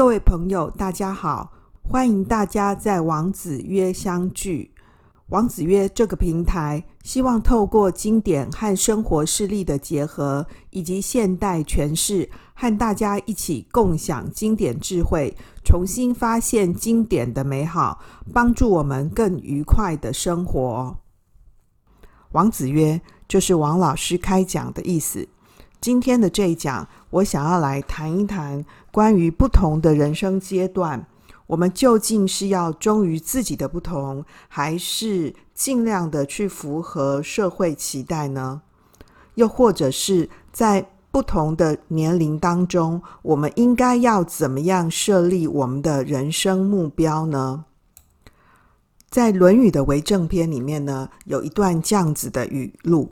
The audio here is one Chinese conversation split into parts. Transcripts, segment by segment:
各位朋友，大家好，欢迎大家在王子约相聚。王子约这个平台，希望透过经典和生活事例的结合，以及现代诠释，和大家一起共享经典智慧，重新发现经典的美好，帮助我们更愉快的生活。王子约就是王老师开讲的意思。今天的这一讲，我想要来谈一谈关于不同的人生阶段，我们究竟是要忠于自己的不同，还是尽量的去符合社会期待呢？又或者是在不同的年龄当中，我们应该要怎么样设立我们的人生目标呢？在《论语》的为政篇里面呢，有一段这样子的语录：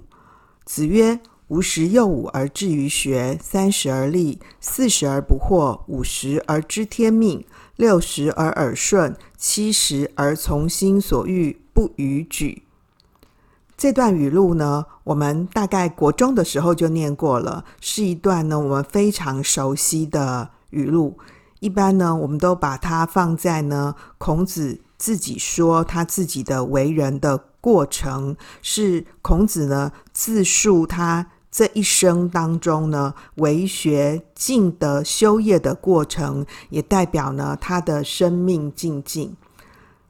子曰。吾十又五而志于学，三十而立，四十而不惑，五十而知天命，六十而耳顺，七十而从心所欲，不逾矩。这段语录呢，我们大概国中的时候就念过了，是一段呢我们非常熟悉的语录。一般呢，我们都把它放在呢孔子自己说他自己的为人的过程，是孔子呢自述他。这一生当中呢，为学尽德修业的过程，也代表呢他的生命境界。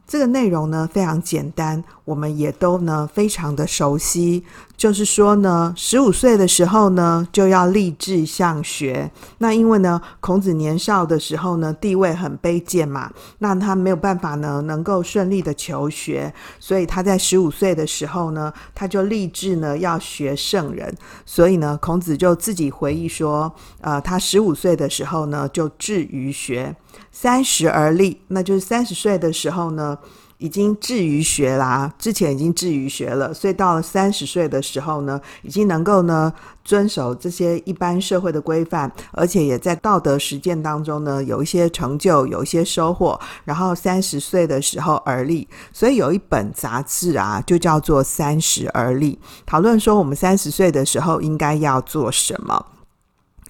这个内容呢非常简单，我们也都呢非常的熟悉。就是说呢，十五岁的时候呢，就要立志向学。那因为呢，孔子年少的时候呢，地位很卑贱嘛，那他没有办法呢，能够顺利的求学，所以他在十五岁的时候呢，他就立志呢要学圣人。所以呢，孔子就自己回忆说，呃，他十五岁的时候呢，就志于学，三十而立，那就是三十岁的时候呢。已经至于学啦，之前已经至于学了，所以到了三十岁的时候呢，已经能够呢遵守这些一般社会的规范，而且也在道德实践当中呢有一些成就，有一些收获。然后三十岁的时候而立，所以有一本杂志啊，就叫做《三十而立》，讨论说我们三十岁的时候应该要做什么。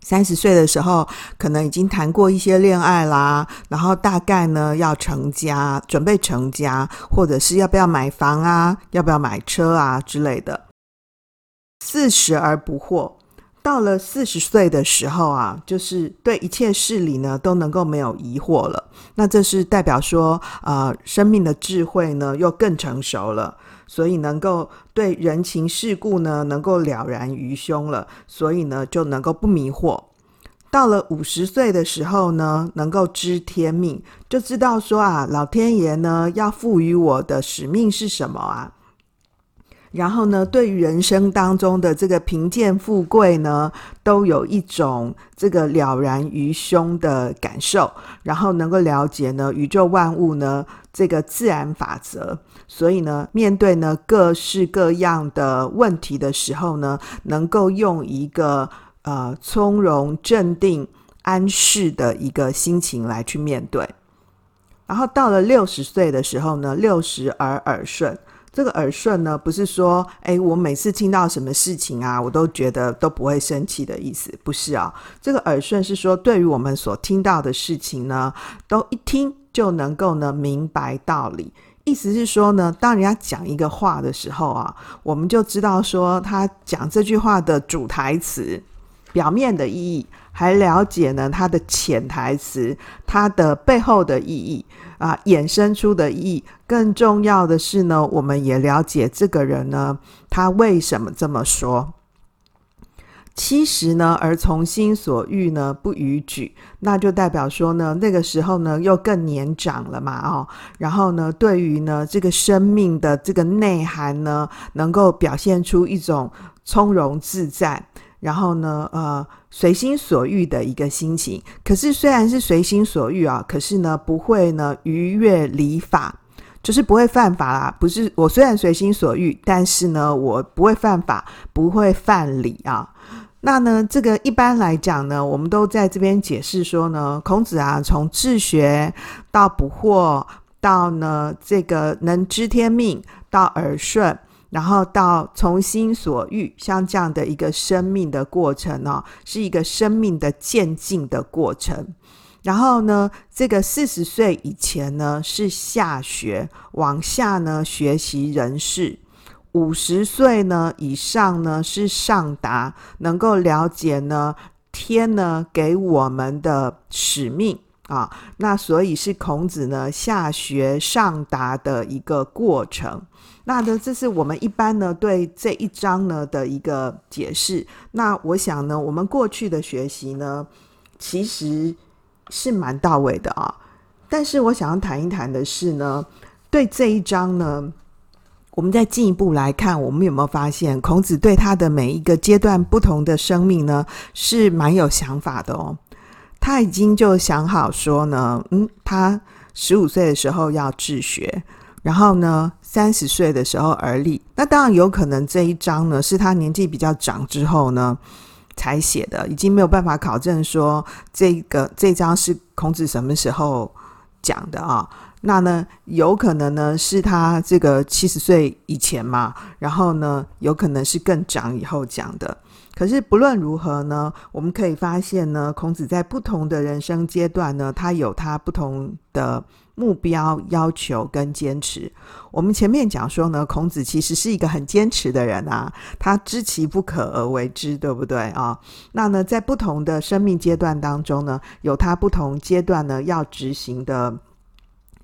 三十岁的时候，可能已经谈过一些恋爱啦，然后大概呢要成家，准备成家，或者是要不要买房啊，要不要买车啊之类的。四十而不惑，到了四十岁的时候啊，就是对一切事理呢都能够没有疑惑了。那这是代表说，呃，生命的智慧呢又更成熟了。所以能够对人情世故呢，能够了然于胸了，所以呢就能够不迷惑。到了五十岁的时候呢，能够知天命，就知道说啊，老天爷呢要赋予我的使命是什么啊。然后呢，对于人生当中的这个贫贱富贵呢，都有一种这个了然于胸的感受，然后能够了解呢宇宙万物呢这个自然法则，所以呢，面对呢各式各样的问题的时候呢，能够用一个呃从容、镇定、安适的一个心情来去面对。然后到了六十岁的时候呢，六十而耳顺。这个耳顺呢，不是说，哎，我每次听到什么事情啊，我都觉得都不会生气的意思，不是啊。这个耳顺是说，对于我们所听到的事情呢，都一听就能够呢明白道理。意思是说呢，当人家讲一个话的时候啊，我们就知道说他讲这句话的主台词、表面的意义，还了解呢他的潜台词、他的背后的意义。啊，衍生出的意，更重要的是呢，我们也了解这个人呢，他为什么这么说。七十呢，而从心所欲呢，不逾矩，那就代表说呢，那个时候呢，又更年长了嘛，哦，然后呢，对于呢这个生命的这个内涵呢，能够表现出一种从容自在。然后呢，呃，随心所欲的一个心情。可是虽然是随心所欲啊，可是呢，不会呢逾越礼法，就是不会犯法啦。不是我虽然随心所欲，但是呢，我不会犯法，不会犯礼啊。那呢，这个一般来讲呢，我们都在这边解释说呢，孔子啊，从治学到不惑，到呢这个能知天命，到耳顺。然后到从心所欲，像这样的一个生命的过程呢、哦，是一个生命的渐进的过程。然后呢，这个四十岁以前呢是下学，往下呢学习人事；五十岁呢以上呢是上达，能够了解呢天呢给我们的使命啊。那所以是孔子呢下学上达的一个过程。那呢，这是我们一般呢对这一章呢的一个解释。那我想呢，我们过去的学习呢，其实是蛮到位的啊。但是我想要谈一谈的是呢，对这一章呢，我们再进一步来看，我们有没有发现孔子对他的每一个阶段不同的生命呢，是蛮有想法的哦。他已经就想好说呢，嗯，他十五岁的时候要治学。然后呢，三十岁的时候而立。那当然有可能这一章呢是他年纪比较长之后呢才写的，已经没有办法考证说这个这章是孔子什么时候讲的啊？那呢有可能呢是他这个七十岁以前嘛，然后呢有可能是更长以后讲的。可是不论如何呢，我们可以发现呢，孔子在不同的人生阶段呢，他有他不同的目标、要求跟坚持。我们前面讲说呢，孔子其实是一个很坚持的人啊，他知其不可而为之，对不对啊？那呢，在不同的生命阶段当中呢，有他不同阶段呢要执行的。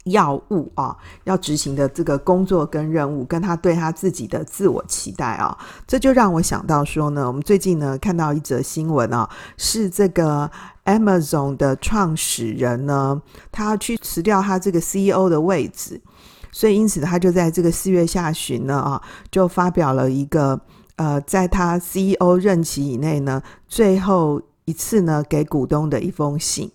要务啊，要执行的这个工作跟任务，跟他对他自己的自我期待啊，这就让我想到说呢，我们最近呢看到一则新闻啊，是这个 Amazon 的创始人呢，他要去辞掉他这个 CEO 的位置，所以因此他就在这个四月下旬呢啊，就发表了一个呃，在他 CEO 任期以内呢，最后一次呢给股东的一封信。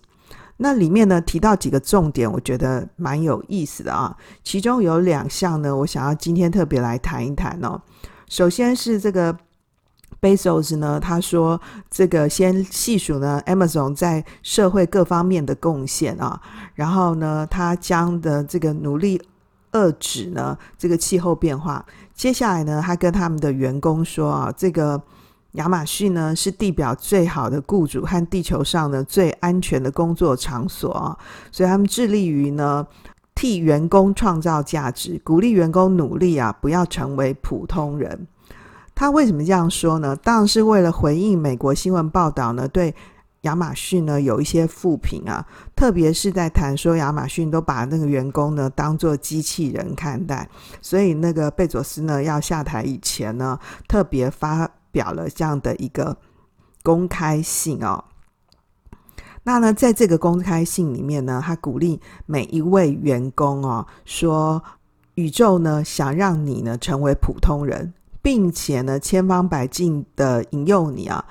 那里面呢提到几个重点，我觉得蛮有意思的啊。其中有两项呢，我想要今天特别来谈一谈哦。首先是这个 Bezos 呢，他说这个先细数呢 Amazon 在社会各方面的贡献啊，然后呢，他将的这个努力遏制呢这个气候变化。接下来呢，他跟他们的员工说啊，这个。亚马逊呢是地表最好的雇主和地球上呢最安全的工作场所啊，所以他们致力于呢替员工创造价值，鼓励员工努力啊，不要成为普通人。他为什么这样说呢？当然是为了回应美国新闻报道呢，对亚马逊呢有一些负评啊，特别是在谈说亚马逊都把那个员工呢当做机器人看待，所以那个贝佐斯呢要下台以前呢，特别发。表了这样的一个公开信哦，那呢，在这个公开信里面呢，他鼓励每一位员工哦，说宇宙呢想让你呢成为普通人，并且呢千方百计的引诱你啊，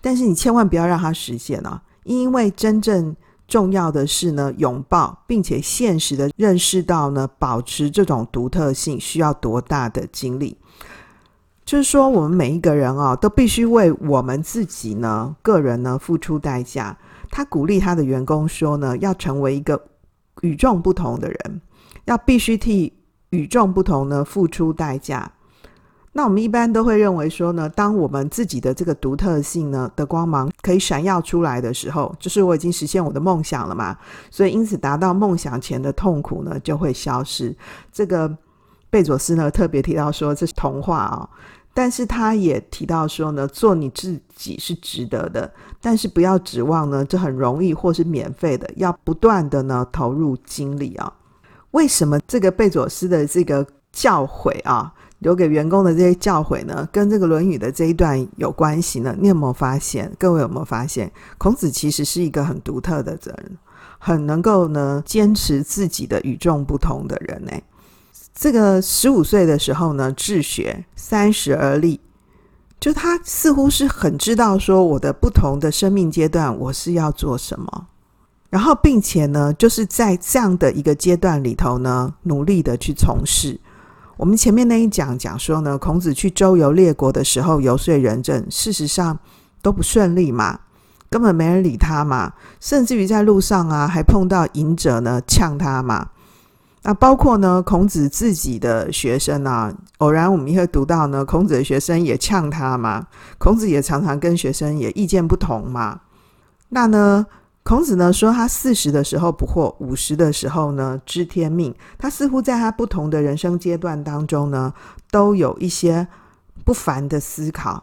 但是你千万不要让它实现啊，因为真正重要的是呢拥抱，并且现实的认识到呢，保持这种独特性需要多大的精力。就是说，我们每一个人啊，都必须为我们自己呢，个人呢付出代价。他鼓励他的员工说呢，要成为一个与众不同的人，要必须替与众不同呢付出代价。那我们一般都会认为说呢，当我们自己的这个独特性呢的光芒可以闪耀出来的时候，就是我已经实现我的梦想了嘛。所以因此达到梦想前的痛苦呢就会消失。这个。贝佐斯呢特别提到说，这是童话啊，但是他也提到说呢，做你自己是值得的，但是不要指望呢这很容易或是免费的，要不断的呢投入精力啊。为什么这个贝佐斯的这个教诲啊，留给员工的这些教诲呢，跟这个《论语》的这一段有关系呢？你有没有发现？各位有没有发现，孔子其实是一个很独特的人，很能够呢坚持自己的与众不同的人呢？这个十五岁的时候呢，治学，三十而立，就他似乎是很知道说我的不同的生命阶段我是要做什么，然后并且呢，就是在这样的一个阶段里头呢，努力的去从事。我们前面那一讲讲说呢，孔子去周游列国的时候游说仁政，事实上都不顺利嘛，根本没人理他嘛，甚至于在路上啊，还碰到隐者呢，呛他嘛。那包括呢，孔子自己的学生啊，偶然我们也会读到呢，孔子的学生也呛他嘛。孔子也常常跟学生也意见不同嘛。那呢，孔子呢说，他四十的时候不惑，五十的时候呢知天命。他似乎在他不同的人生阶段当中呢，都有一些不凡的思考。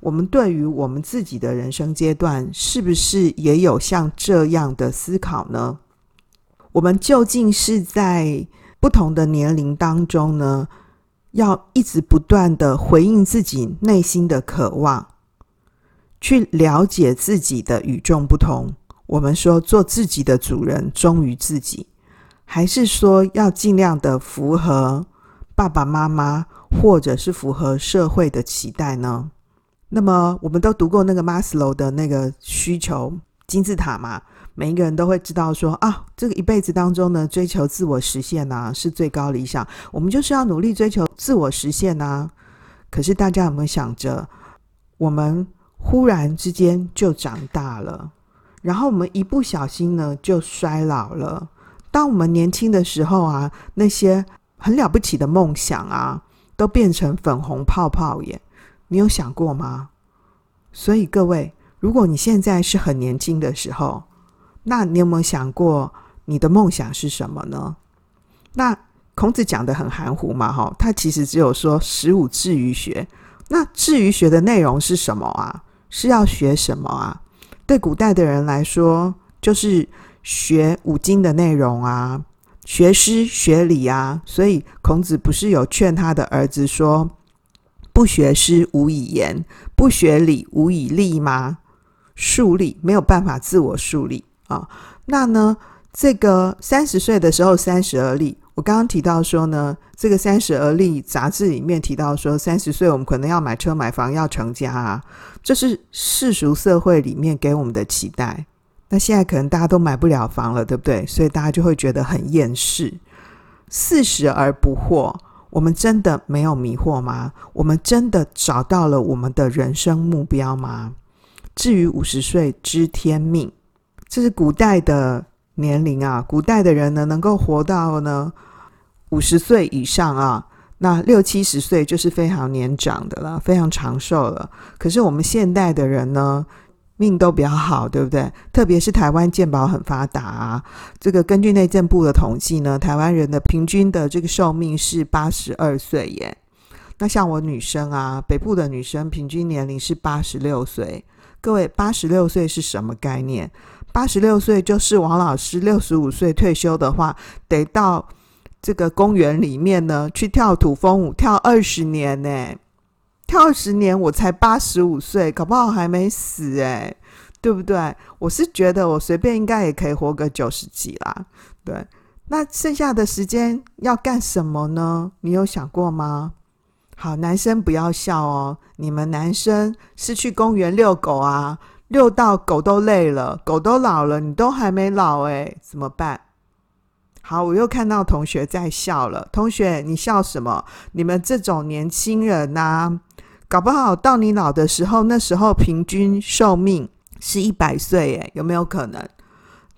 我们对于我们自己的人生阶段，是不是也有像这样的思考呢？我们究竟是在不同的年龄当中呢，要一直不断的回应自己内心的渴望，去了解自己的与众不同。我们说做自己的主人，忠于自己，还是说要尽量的符合爸爸妈妈，或者是符合社会的期待呢？那么，我们都读过那个马斯洛的那个需求金字塔嘛？每一个人都会知道说啊，这个一辈子当中呢，追求自我实现啊，是最高理想。我们就是要努力追求自我实现啊。可是大家有没有想着，我们忽然之间就长大了？然后我们一不小心呢，就衰老了。当我们年轻的时候啊，那些很了不起的梦想啊，都变成粉红泡泡耶。你有想过吗？所以各位，如果你现在是很年轻的时候，那你有没有想过你的梦想是什么呢？那孔子讲得很含糊嘛，哈，他其实只有说十五志于学。那至于学的内容是什么啊？是要学什么啊？对古代的人来说，就是学五经的内容啊，学诗学礼啊。所以孔子不是有劝他的儿子说：“不学诗，无以言；不学礼，无以立吗？”树立没有办法自我树立啊。那呢，这个三十岁的时候三十而立。我刚刚提到说呢，这个《三十而立》杂志里面提到说，三十岁我们可能要买车买房要成家啊，这是世俗社会里面给我们的期待。那现在可能大家都买不了房了，对不对？所以大家就会觉得很厌世。四十而不惑，我们真的没有迷惑吗？我们真的找到了我们的人生目标吗？至于五十岁知天命，这是古代的年龄啊，古代的人呢，能够活到呢。五十岁以上啊，那六七十岁就是非常年长的了，非常长寿了。可是我们现代的人呢，命都比较好，对不对？特别是台湾健保很发达啊。这个根据内政部的统计呢，台湾人的平均的这个寿命是八十二岁耶。那像我女生啊，北部的女生平均年龄是八十六岁。各位，八十六岁是什么概念？八十六岁就是王老师六十五岁退休的话，得到。这个公园里面呢，去跳土风舞，跳二十年呢，跳二十年，我才八十五岁，搞不好还没死哎，对不对？我是觉得我随便应该也可以活个九十几啦，对。那剩下的时间要干什么呢？你有想过吗？好，男生不要笑哦，你们男生是去公园遛狗啊，遛到狗都累了，狗都老了，你都还没老哎，怎么办？好，我又看到同学在笑了。同学，你笑什么？你们这种年轻人呐、搞不好到你老的时候，那时候平均寿命是一百岁，诶，有没有可能？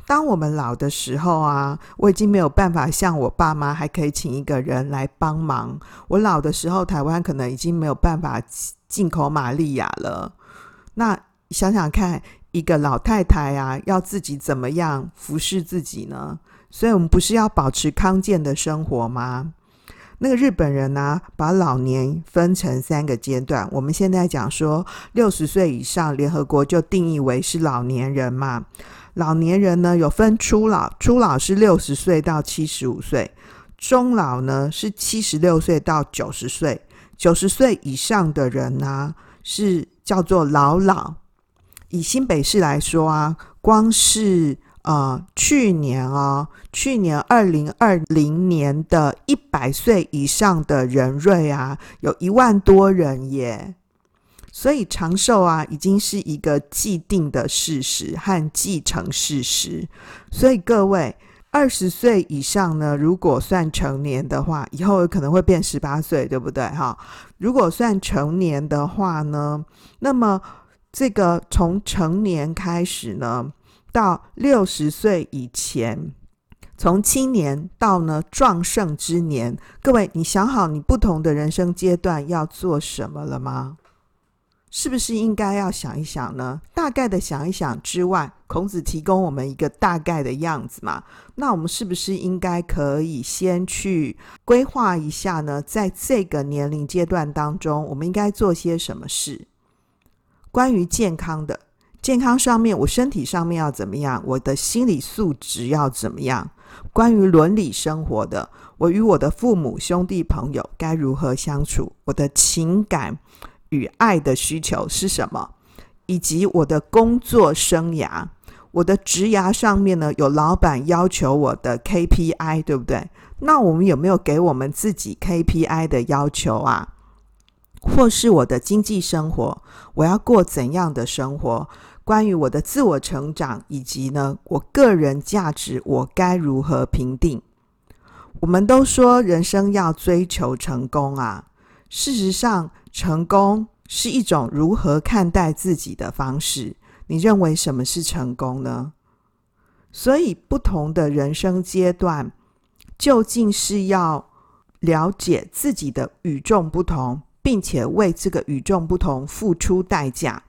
当我们老的时候啊，我已经没有办法像我爸妈还可以请一个人来帮忙。我老的时候，台湾可能已经没有办法进口玛利亚了。那想想看，一个老太太啊，要自己怎么样服侍自己呢？所以我们不是要保持康健的生活吗？那个日本人呢、把老年分成三个阶段。我们现在讲说，六十岁以上，联合国就定义为是老年人嘛。老年人呢，有分初老，初老是六十岁到七十五岁；中老呢是七十六岁到九十岁；九十岁以上的人呢、是叫做老老。以新北市来说啊，光是呃，去年啊，去年二零二零年的一百岁以上的人瑞啊，有一万多人耶。所以长寿啊，已经是一个既定的事实和既成事实。所以各位，二十岁以上呢，如果算成年的话，以后可能会变十八岁，对不对？哈，如果算成年的话呢，那么这个从成年开始呢，到六十岁以前，从青年到呢壮盛之年，各位，你想好你不同的人生阶段要做什么了吗？是不是应该要想一想呢？大概的想一想之外，孔子提供我们一个大概的样子嘛。那我们是不是应该可以先去规划一下呢？在这个年龄阶段当中，我们应该做些什么事？关于健康的，健康上面，我身体上面要怎么样？我的心理素质要怎么样？关于伦理生活的，我与我的父母、兄弟、朋友该如何相处？我的情感与爱的需求是什么？以及我的工作生涯，我的职涯上面呢，有老板要求我的 KPI，对不对？那我们有没有给我们自己 KPI 的要求啊？或是我的经济生活，我要过怎样的生活？关于我的自我成长，以及呢，我个人价值，我该如何评定？我们都说人生要追求成功啊，事实上，成功是一种如何看待自己的方式。你认为什么是成功呢？所以，不同的人生阶段，究竟是要了解自己的与众不同，并且为这个与众不同付出代价。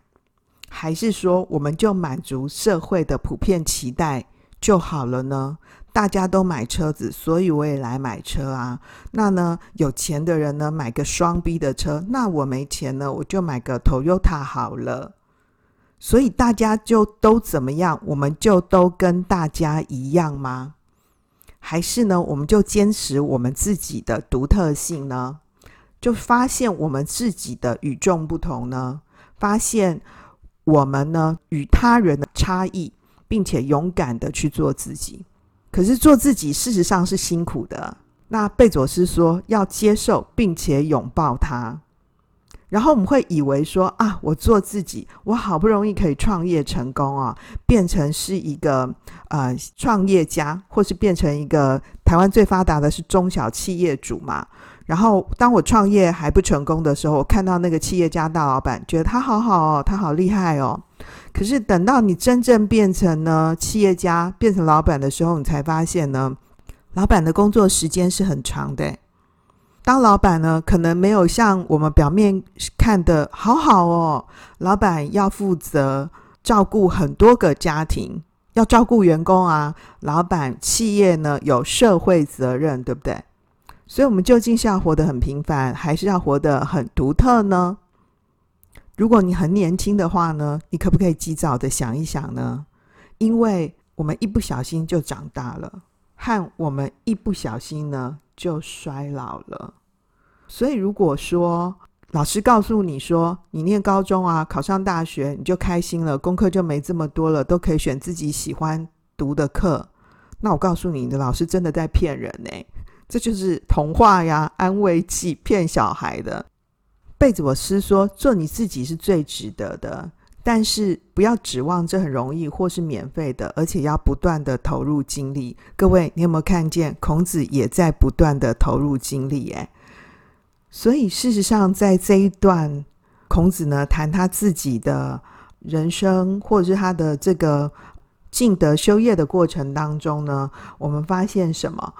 还是说，我们就满足社会的普遍期待就好了呢？大家都买车子，所以我也来买车啊。那呢，有钱的人呢，买个双 B 的车，那我没钱呢，我就买个 Toyota 好了。所以大家就都怎么样？我们就都跟大家一样吗？还是呢，我们就坚持我们自己的独特性呢？就发现我们自己的与众不同呢？发现。我们呢，与他人的差异，并且勇敢的去做自己。可是做自己事实上是辛苦的。那贝佐斯说要接受并且拥抱它。然后我们会以为说啊，我做自己，我好不容易可以创业成功啊，变成是一个呃创业家，或是变成一个台湾最发达的是中小企业主嘛。然后，当我创业还不成功的时候，我看到那个企业家大老板，觉得他好好哦，他好厉害哦。可是等到你真正变成呢企业家，变成老板的时候，你才发现呢，老板的工作时间是很长的。当老板呢，可能没有像我们表面看的好好哦。老板要负责照顾很多个家庭，要照顾员工啊。老板企业呢有社会责任，对不对？所以，我们究竟是要活得很平凡，还是要活得很独特呢？如果你很年轻的话呢，你可不可以及早的想一想呢？因为我们一不小心就长大了，和我们一不小心呢就衰老了。所以，如果说老师告诉你说，你念高中啊，考上大学你就开心了，功课就没这么多了，都可以选自己喜欢读的课，那我告诉你，你的老师真的在骗人呢。这就是童话呀，安慰剂，骗小孩的。背着我师说：“做你自己是最值得的，但是不要指望这很容易或是免费的，而且要不断的投入精力。”各位，你有没有看见孔子也在不断的投入精力？哎，所以事实上，在这一段，孔子呢谈他自己的人生，或者是他的这个进德修业的过程当中呢，我们发现什么？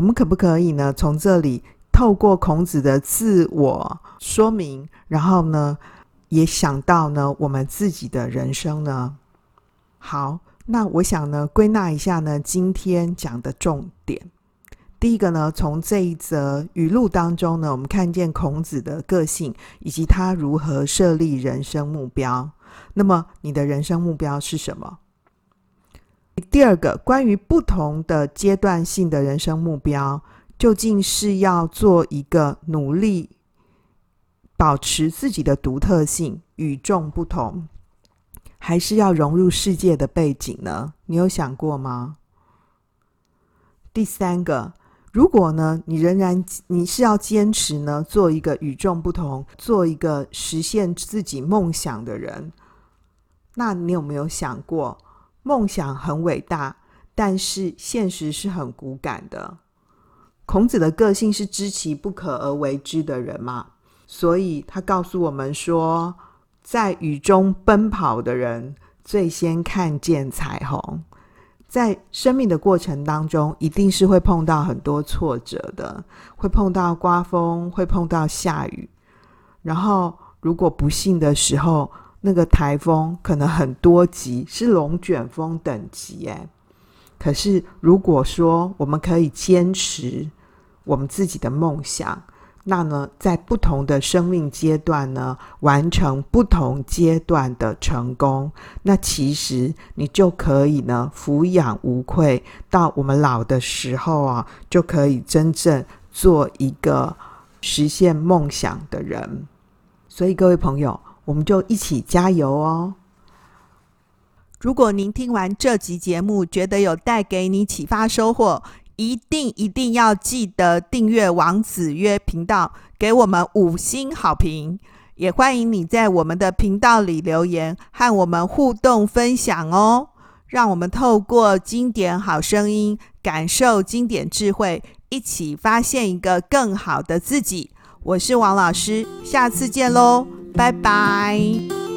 我们可不可以呢？从这里透过孔子的自我说明，然后呢，也想到呢我们自己的人生呢？好，那我想呢归纳一下呢今天讲的重点。第一个呢，从这一则语录当中呢，我们看见孔子的个性以及他如何设立人生目标。那么你的人生目标是什么？第二个，关于不同的阶段性的人生目标，究竟是要做一个努力，保持自己的独特性，与众不同，还是要融入世界的背景呢？你有想过吗？第三个，如果呢，你仍然你是要坚持呢，做一个与众不同，做一个实现自己梦想的人，那你有没有想过？梦想很伟大，但是现实是很骨感的。孔子的个性是知其不可而为之的人嘛，所以他告诉我们说，在雨中奔跑的人最先看见彩虹。在生命的过程当中，一定是会碰到很多挫折的，会碰到刮风，会碰到下雨，然后如果不幸的时候，那个台风可能很多级，是龙卷风等级诶。可是如果说我们可以坚持我们自己的梦想，那呢，在不同的生命阶段呢，完成不同阶段的成功，那其实你就可以呢，抚养无愧，到我们老的时候啊，就可以真正做一个实现梦想的人。所以各位朋友，我们就一起加油哦！如果您听完这集节目，觉得有带给你启发收获，一定一定要记得订阅王子约频道，给我们五星好评。也欢迎你在我们的频道里留言，和我们互动分享哦。让我们透过经典好声音，感受经典智慧，一起发现一个更好的自己。我是王老师，下次见喽，拜拜。